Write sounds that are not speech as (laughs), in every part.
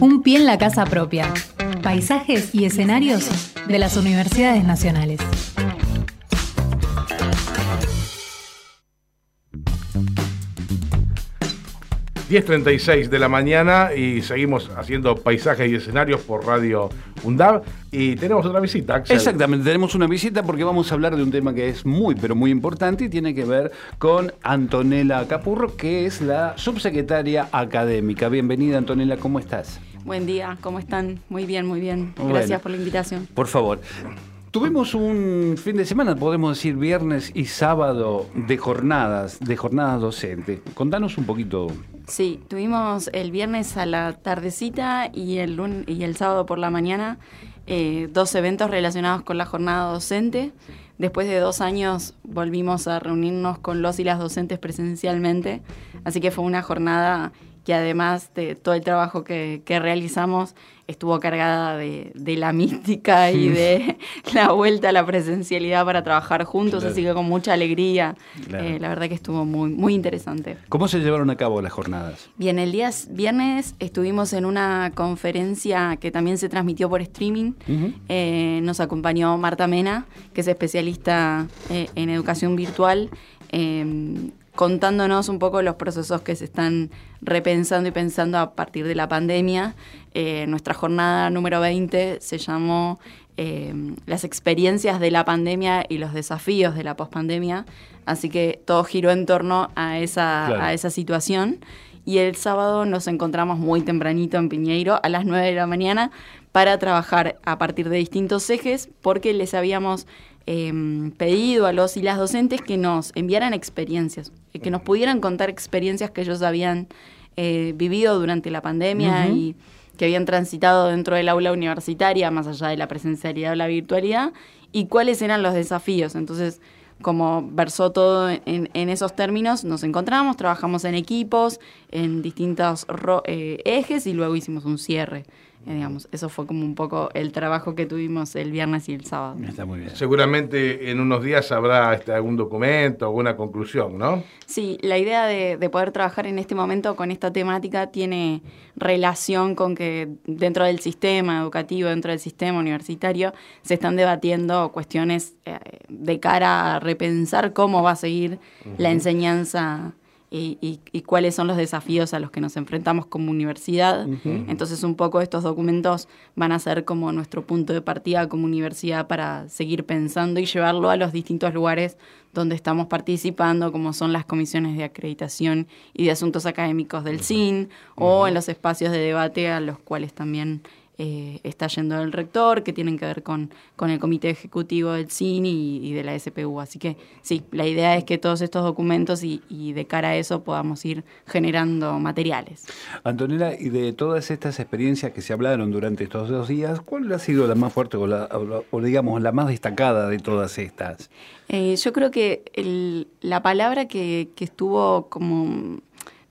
Un pie en la casa propia. Paisajes y escenarios de las universidades nacionales. 10.36 de la mañana y seguimos haciendo paisajes y escenarios por Radio UNDAV y tenemos otra visita, Axel. Exactamente, tenemos una visita porque vamos a hablar de un tema que es muy, pero muy importante y tiene que ver con Antonella Capurro, que es la subsecretaria académica. Bienvenida, Antonella, ¿cómo estás? Buen día, ¿cómo están? Muy bien, muy bien. Gracias por la invitación. Por favor. Tuvimos un fin de semana, podemos decir viernes y sábado, de jornadas, de jornadas docentes. Contanos un poquito. Sí, tuvimos el viernes a la tardecita y el, lunes, y el sábado por la mañana eh, dos eventos relacionados con la jornada docente. Después de dos años volvimos a reunirnos con los y las docentes presencialmente, así que fue una jornada que además de todo el trabajo que, realizamos, estuvo cargada de, la mística y de (laughs) la vuelta a la presencialidad para trabajar juntos, así que con mucha alegría. Eh, la verdad que estuvo muy, muy interesante. ¿Cómo se llevaron a cabo las jornadas? Bien, el día viernes estuvimos en una conferencia que también se transmitió por streaming. Eh, nos acompañó Marta Mena, que es especialista eh, en educación virtual contándonos un poco los procesos que se están repensando y pensando a partir de la pandemia. Eh, nuestra jornada número 20 se llamó eh, Las experiencias de la pandemia y los desafíos de la pospandemia, así que todo giró en torno a esa, a esa situación. Y el sábado nos encontramos muy tempranito en Piñeiro a las 9 de la mañana para trabajar a partir de distintos ejes porque les habíamos Em, pedido a los y las docentes que nos enviaran experiencias, eh, que nos pudieran contar experiencias que ellos habían eh, vivido durante la pandemia y que habían transitado dentro del aula universitaria, más allá de la presencialidad o la virtualidad, y cuáles eran los desafíos. Entonces, como versó todo en, esos términos, nos encontramos, trabajamos en equipos, en distintos eh, ejes y luego hicimos un cierre. Eh, digamos, eso fue como un poco el trabajo que tuvimos el viernes y el sábado. Está muy bien. Seguramente en unos días habrá este, algún documento, alguna conclusión, ¿no? Sí, la idea de, poder trabajar en este momento con esta temática tiene relación con que dentro del sistema educativo, dentro del sistema universitario, se están debatiendo cuestiones eh, de cara a repensar cómo va a seguir la enseñanza y, cuáles son los desafíos a los que nos enfrentamos como universidad. Entonces un poco estos documentos van a ser como nuestro punto de partida como universidad para seguir pensando y llevarlo a los distintos lugares donde estamos participando, como son las comisiones de acreditación y de asuntos académicos del CIN, o en los espacios de debate a los cuales también eh, está yendo el rector, que tienen que ver con, con el comité ejecutivo del CINI y, de la SPU. Así que sí, la idea es que todos estos documentos y, de cara a eso podamos ir generando materiales. Antonella, y de todas estas experiencias que se hablaron durante estos dos días, ¿cuál ha sido la más fuerte o, la, o digamos la más destacada de todas estas? Eh, yo creo que la palabra que, que estuvo como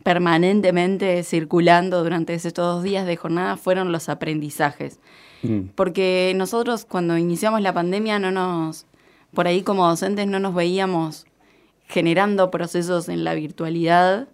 permanentemente circulando durante estos dos días de jornada fueron los aprendizajes. Mm. Porque nosotros cuando iniciamos la pandemia no nos, por ahí como docentes no nos veíamos generando procesos en la virtualidad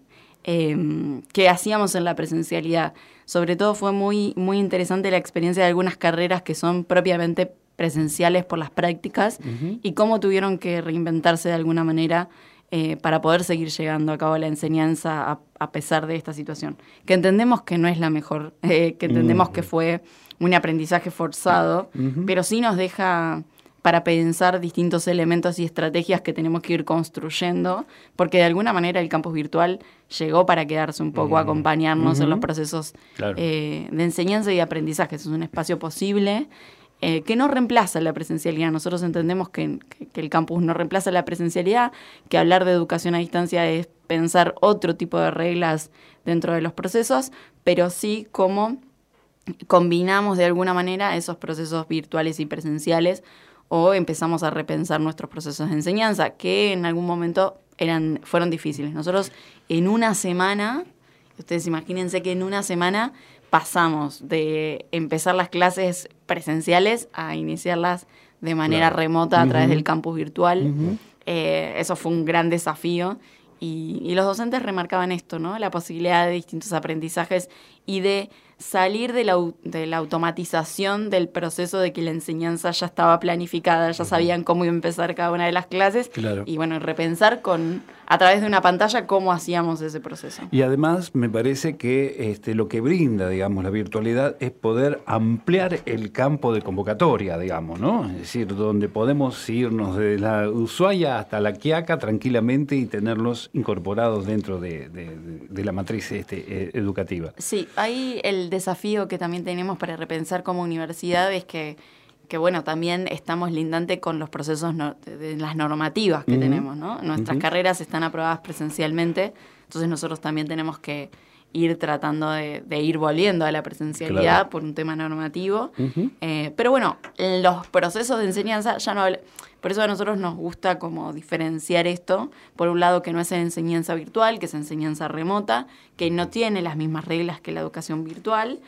em, que hacíamos en la presencialidad. Sobre todo fue muy, muy interesante la experiencia de algunas carreras que son propiamente presenciales por las prácticas y cómo tuvieron que reinventarse de alguna manera eh, para poder seguir llegando a cabo la enseñanza a, pesar de esta situación. Que entendemos que no es la mejor, (laughs) eh, que entendemos que fue un aprendizaje forzado, pero sí nos deja para pensar distintos elementos y estrategias que tenemos que ir construyendo, porque de alguna manera el campus virtual llegó para quedarse un poco, a acompañarnos en los procesos eh, de enseñanza y aprendizaje. Es un espacio posible eh, que no reemplaza la presencialidad. Nosotros entendemos que, el campus no reemplaza la presencialidad, que hablar de educación a distancia es pensar otro tipo de reglas dentro de los procesos, pero sí cómo combinamos de alguna manera esos procesos virtuales y presenciales o empezamos a repensar nuestros procesos de enseñanza, que en algún momento eran, fueron difíciles. Nosotros en una semana, ustedes imagínense que en una semana pasamos de empezar las clases presenciales a iniciarlas de manera remota a través del campus virtual. Eh, eso fue un gran desafío. Y, los docentes remarcaban esto, ¿no? La posibilidad de distintos aprendizajes y de salir de la, de la, automatización del proceso de que la enseñanza ya estaba planificada, ya sabían cómo iba a empezar cada una de las clases y bueno, repensar con a través de una pantalla cómo hacíamos ese proceso. Y además me parece que este, lo que brinda, digamos, la virtualidad es poder ampliar el campo de convocatoria, digamos, ¿no? Es decir, donde podemos irnos de la Ushuaia hasta la Quiaca tranquilamente y tenerlos incorporados dentro de, la matriz este, eh, educativa. Sí, ahí el desafío que también tenemos para repensar como universidad es que que bueno, también estamos lindante con los procesos de, las normativas que tenemos, ¿no? Nuestras carreras están aprobadas presencialmente, entonces nosotros también tenemos que ir tratando de, ir volviendo a la presencialidad por un tema normativo. Eh, pero bueno, los procesos de enseñanza ya no... Por eso a nosotros nos gusta como diferenciar esto, por un lado que no es enseñanza virtual, que es enseñanza remota, que no tiene las mismas reglas que la educación virtual,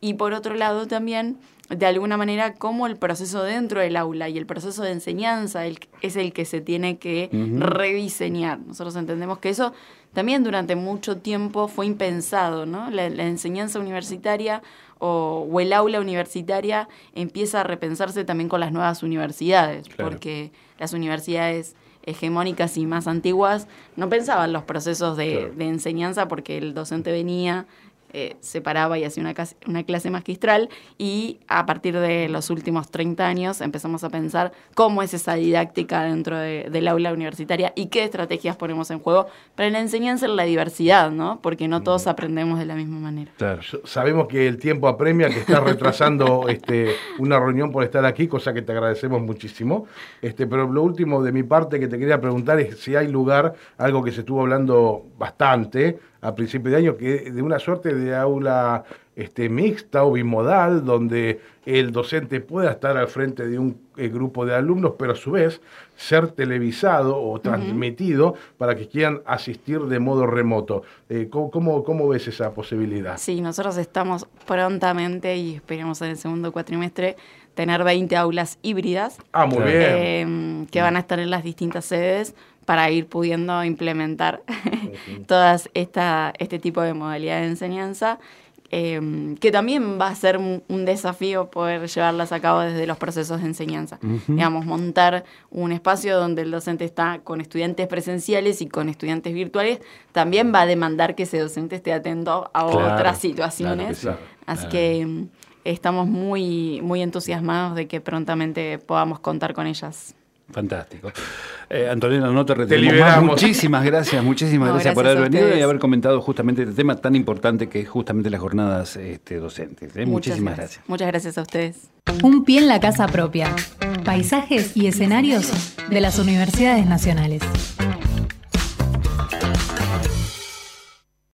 y por otro lado también, de alguna manera, cómo el proceso dentro del aula y el proceso de enseñanza es el que se tiene que rediseñar. Nosotros entendemos que eso también durante mucho tiempo fue impensado, ¿no? La, enseñanza universitaria o, el aula universitaria empieza a repensarse también con las nuevas universidades, porque las universidades hegemónicas y más antiguas no pensaban los procesos de, de enseñanza porque el docente venía, eh, se paraba y hacía una, una, clase magistral y a partir de los últimos 30 años empezamos a pensar cómo es esa didáctica dentro del aula universitaria y qué estrategias ponemos en juego para la enseñanza en la diversidad, ¿no? Porque no todos aprendemos de la misma manera. Claro. Sabemos que el tiempo apremia, que estás retrasando (laughs) este, una reunión por estar aquí, cosa que te agradecemos muchísimo. Este, pero lo último de mi parte que te quería preguntar es si hay lugar, algo que se estuvo hablando bastante, a principio de año, que de una suerte de aula este, mixta o bimodal, donde el docente pueda estar al frente de un eh, grupo de alumnos, pero a su vez ser televisado o transmitido para que quieran asistir de modo remoto. Eh, ¿cómo, ¿cómo, ves esa posibilidad? Sí, nosotros estamos prontamente y esperemos en el segundo cuatrimestre tener 20 aulas híbridas. Ah, muy bien. Em, que van a estar en las distintas sedes para ir pudiendo implementar (laughs) todas esta, este tipo de modalidad de enseñanza, em, que también va a ser un, desafío poder llevarlas a cabo desde los procesos de enseñanza. Digamos, montar un espacio donde el docente está con estudiantes presenciales y con estudiantes virtuales, también va a demandar que ese docente esté atento a otras situaciones. Así que estamos muy, muy entusiasmados de que prontamente podamos contar con ellas. Fantástico. Eh, Antonella, no te retenemos Muchísimas gracias, muchísimas (laughs) gracias, por haber venido y haber comentado justamente este tema tan importante que es justamente las jornadas este, docentes. ¿eh? Muchísimas gracias. Muchas gracias a ustedes. Un pie en la casa propia. Paisajes y escenarios de las universidades nacionales.